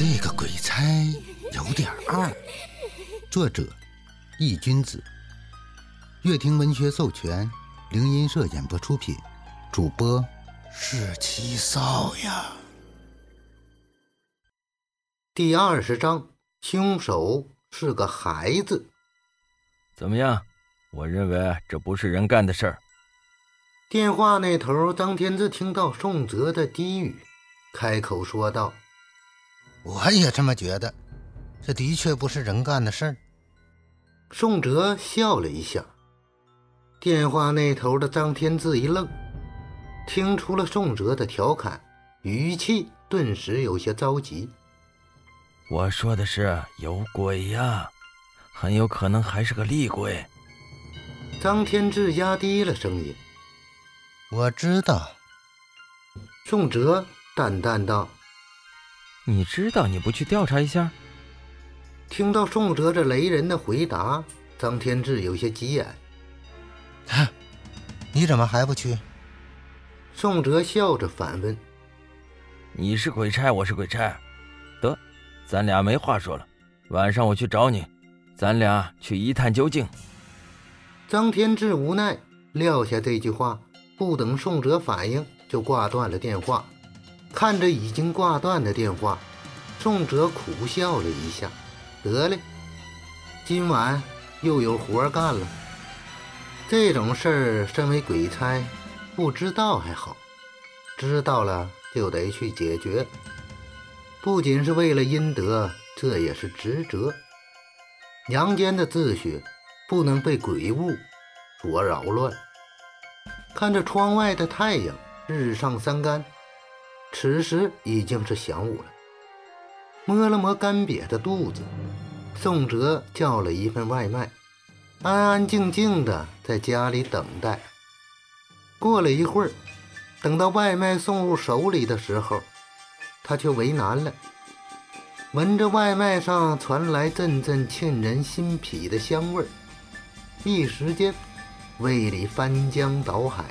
这个鬼差有点二。作者：易君子，乐亭文学授权，灵音社演播出品，主播是七少呀。第二十章，凶手是个孩子。怎么样？我认为这不是人干的事儿。电话那头，张天志听到宋哲的低语，开口说道：“我也这么觉得，这的确不是人干的事儿。”宋哲笑了一下。电话那头的张天志一愣，听出了宋哲的调侃，语气顿时有些着急。我说的是有鬼呀，很有可能还是个厉鬼。张天志压低了声音：“我知道。”宋哲淡淡道：“你知道你不去调查一下？”听到宋哲这雷人的回答，张天志有些急眼：“哼，你怎么还不去？”宋哲笑着反问：“你是鬼差，我是鬼差，得。”咱俩没话说了，晚上我去找你，咱俩去一探究竟。张天志无奈撂下这句话，不等宋哲反应就挂断了电话。看着已经挂断的电话，宋哲苦笑了一下，得嘞，今晚又有活干了。这种事儿，身为鬼差，不知道还好，知道了就得去解决。不仅是为了阴德，这也是职责。阳间的秩序不能被鬼物所扰乱。看着窗外的太阳，日上三竿，此时已经是晌午了。摸了摸干瘪的肚子，宋哲叫了一份外卖，安安静静的在家里等待。过了一会儿，等到外卖送入手里的时候。他却为难了，闻着外卖上传来阵阵沁人心脾的香味儿，一时间胃里翻江倒海，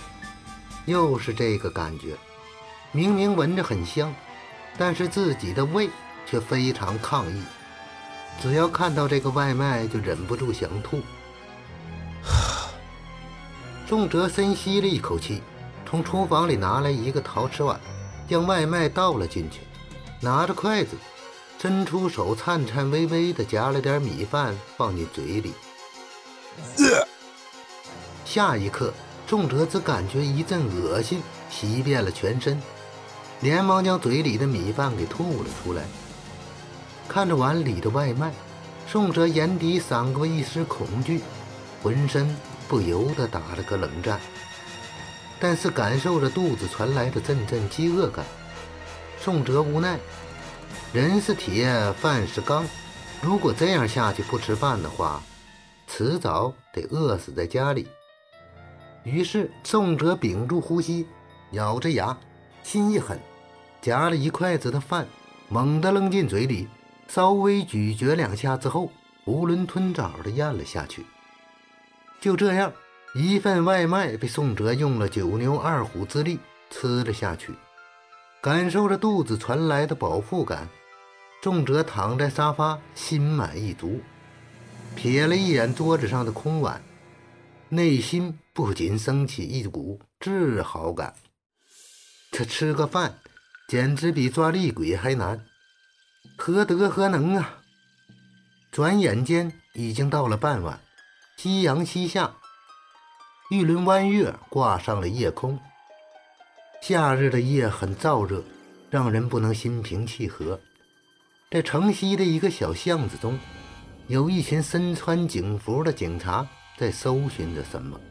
又是这个感觉。明明闻着很香，但是自己的胃却非常抗议，只要看到这个外卖就忍不住想吐。宋哲深吸了一口气，从厨房里拿来一个陶瓷碗。将外卖倒了进去，拿着筷子，伸出手，颤颤巍巍地夹了点米饭放进嘴里。下一刻，重哲只感觉一阵恶心袭遍了全身，连忙将嘴里的米饭给吐了出来。看着碗里的外卖，宋哲眼底闪过一丝恐惧，浑身不由得打了个冷战。但是感受着肚子传来的阵阵饥饿感，宋哲无奈，人是铁，饭是钢，如果这样下去不吃饭的话，迟早得饿死在家里。于是宋哲屏住呼吸，咬着牙，心一狠，夹了一筷子的饭，猛地扔进嘴里，稍微咀嚼两下之后，囫囵吞枣地咽了下去。就这样。一份外卖被宋哲用了九牛二虎之力吃了下去，感受着肚子传来的饱腹感，宋哲躺在沙发，心满意足。瞥了一眼桌子上的空碗，内心不禁升起一股自豪感。这吃个饭，简直比抓厉鬼还难，何德何能啊！转眼间已经到了傍晚，夕阳西下。一轮弯月挂上了夜空。夏日的夜很燥热，让人不能心平气和。在城西的一个小巷子中，有一群身穿警服的警察在搜寻着什么。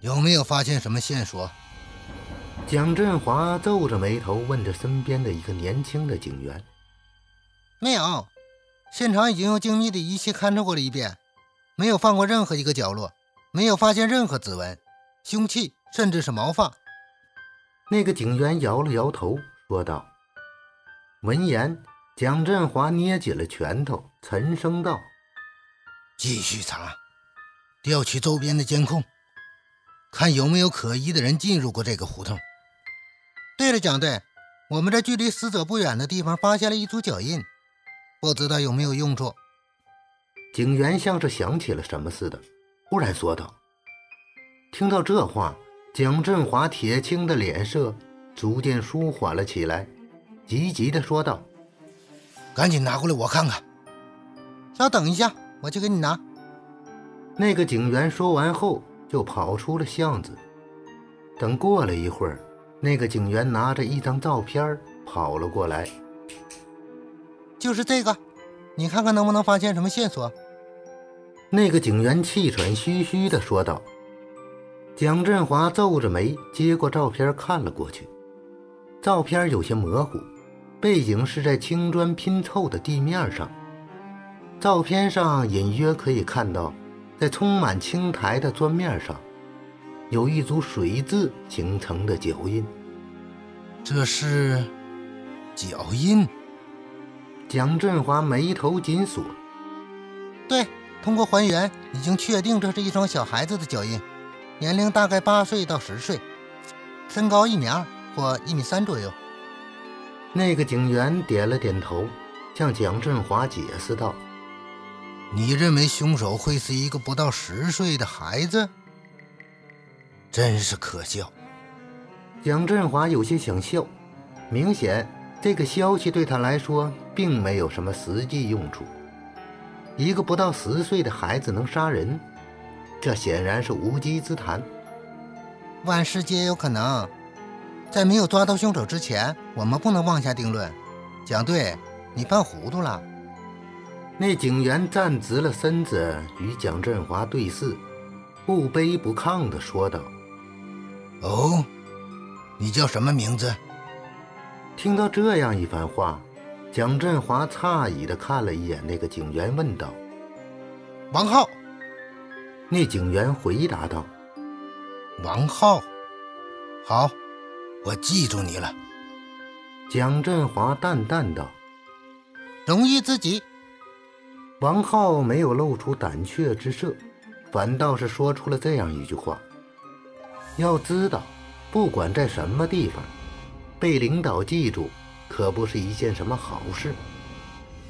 有没有发现什么线索？蒋振华皱着眉头问着身边的一个年轻的警员。没有，现场已经用精密的仪器勘测过了一遍，没有放过任何一个角落。没有发现任何指纹、凶器，甚至是毛发。那个警员摇了摇头，说道。闻言，蒋振华捏紧了拳头，沉声道：“继续查，调取周边的监控，看有没有可疑的人进入过这个胡同。”对了，蒋队，我们这距离死者不远的地方发现了一组脚印，不知道有没有用处。警员像是想起了什么似的，忽然说道：“听到这话，蒋振华铁青的脸色逐渐舒缓了起来，急急地说道：‘赶紧拿过来，我看看。’稍等一下，我去给你拿。”那个警员说完后就跑出了巷子。等过了一会儿。那个警员拿着一张照片跑了过来，就是这个，你看看能不能发现什么线索？那个警员气喘吁吁地说道。蒋振华皱着眉接过照片看了过去，照片有些模糊，背景是在青砖拼凑的地面上。照片上隐约可以看到，在充满青苔的砖面上。有一组水渍形成的脚印，这是脚印。蒋振华眉头紧锁。对，通过还原，已经确定这是一双小孩子的脚印，年龄大概八岁到十岁，身高一米二或一米三左右。那个警员点了点头，向蒋振华解释道：“你认为凶手会是一个不到十岁的孩子？”真是可笑，蒋振华有些想笑。明显，这个消息对他来说并没有什么实际用处。一个不到十岁的孩子能杀人，这显然是无稽之谈。万事皆有可能，在没有抓到凶手之前，我们不能妄下定论。蒋队，你犯糊涂了。那警员站直了身子，与蒋振华对视，不卑不亢地说道。哦，你叫什么名字？听到这样一番话，蒋振华诧异的看了一眼那个警员，问道：“王浩。”那警员回答道：“王浩，好，我记住你了。”蒋振华淡淡道：“荣誉自己。”王浩没有露出胆怯之色，反倒是说出了这样一句话。要知道，不管在什么地方，被领导记住可不是一件什么好事，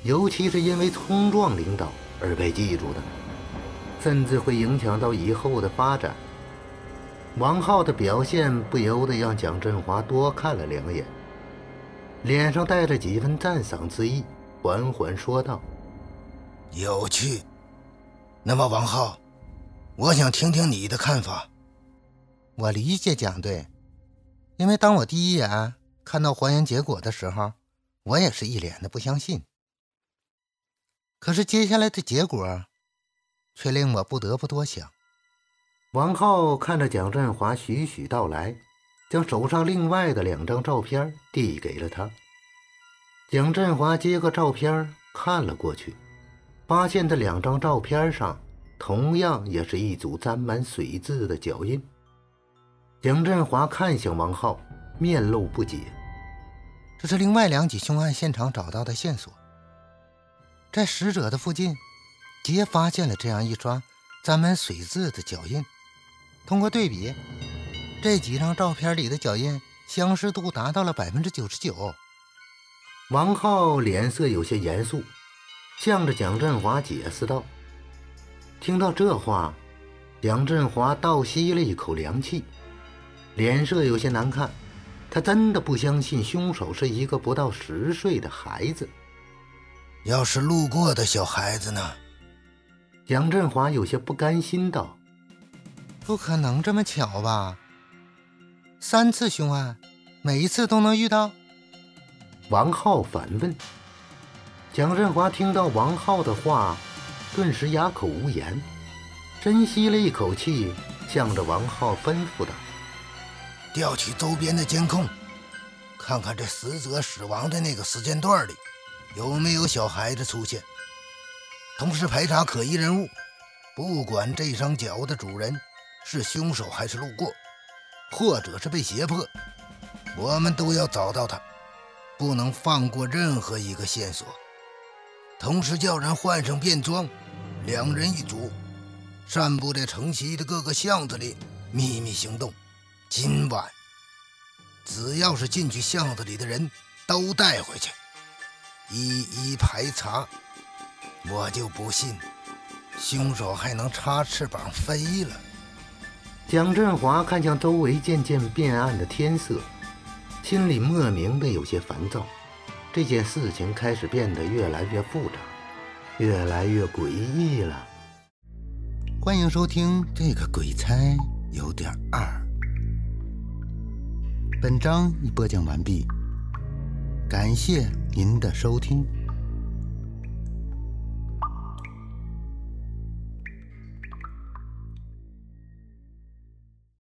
尤其是因为冲撞领导而被记住的，甚至会影响到以后的发展。王浩的表现不由得让蒋振华多看了两眼，脸上带着几分赞赏之意，缓缓说道：“有趣。那么，王浩，我想听听你的看法。”我理解蒋队，因为当我第一眼看到还原结果的时候，我也是一脸的不相信。可是接下来的结果，却令我不得不多想。王浩看着蒋振华徐徐道来，将手上另外的两张照片递给了他。蒋振华接过照片看了过去，发现这两张照片上同样也是一组沾满水渍的脚印。蒋振华看向王浩，面露不解。这是另外两起凶案现场找到的线索，在死者的附近，皆发现了这样一双沾满水渍的脚印。通过对比，这几张照片里的脚印相似度达到了百分之九十九。王浩脸色有些严肃，向着蒋振华解释道：“听到这话，蒋振华倒吸了一口凉气。”脸色有些难看，他真的不相信凶手是一个不到十岁的孩子。要是路过的小孩子呢？蒋振华有些不甘心道：“不可能这么巧吧？三次凶案，每一次都能遇到？”王浩反问。蒋振华听到王浩的话，顿时哑口无言，深吸了一口气，向着王浩吩咐道。调取周边的监控，看看这死者死亡的那个时间段里有没有小孩子出现。同时排查可疑人物，不管这双脚的主人是凶手还是路过，或者是被胁迫，我们都要找到他，不能放过任何一个线索。同时叫人换上便装，两人一组，散布在城西的各个巷子里，秘密行动。今晚只要是进去巷子里的人都带回去，一一排查。我就不信，凶手还能插翅膀飞了。蒋振华看向周围渐渐变暗的天色，心里莫名的有些烦躁。这件事情开始变得越来越复杂，越来越诡异了。欢迎收听《这个鬼差有点二》。本章已播讲完毕，感谢您的收听。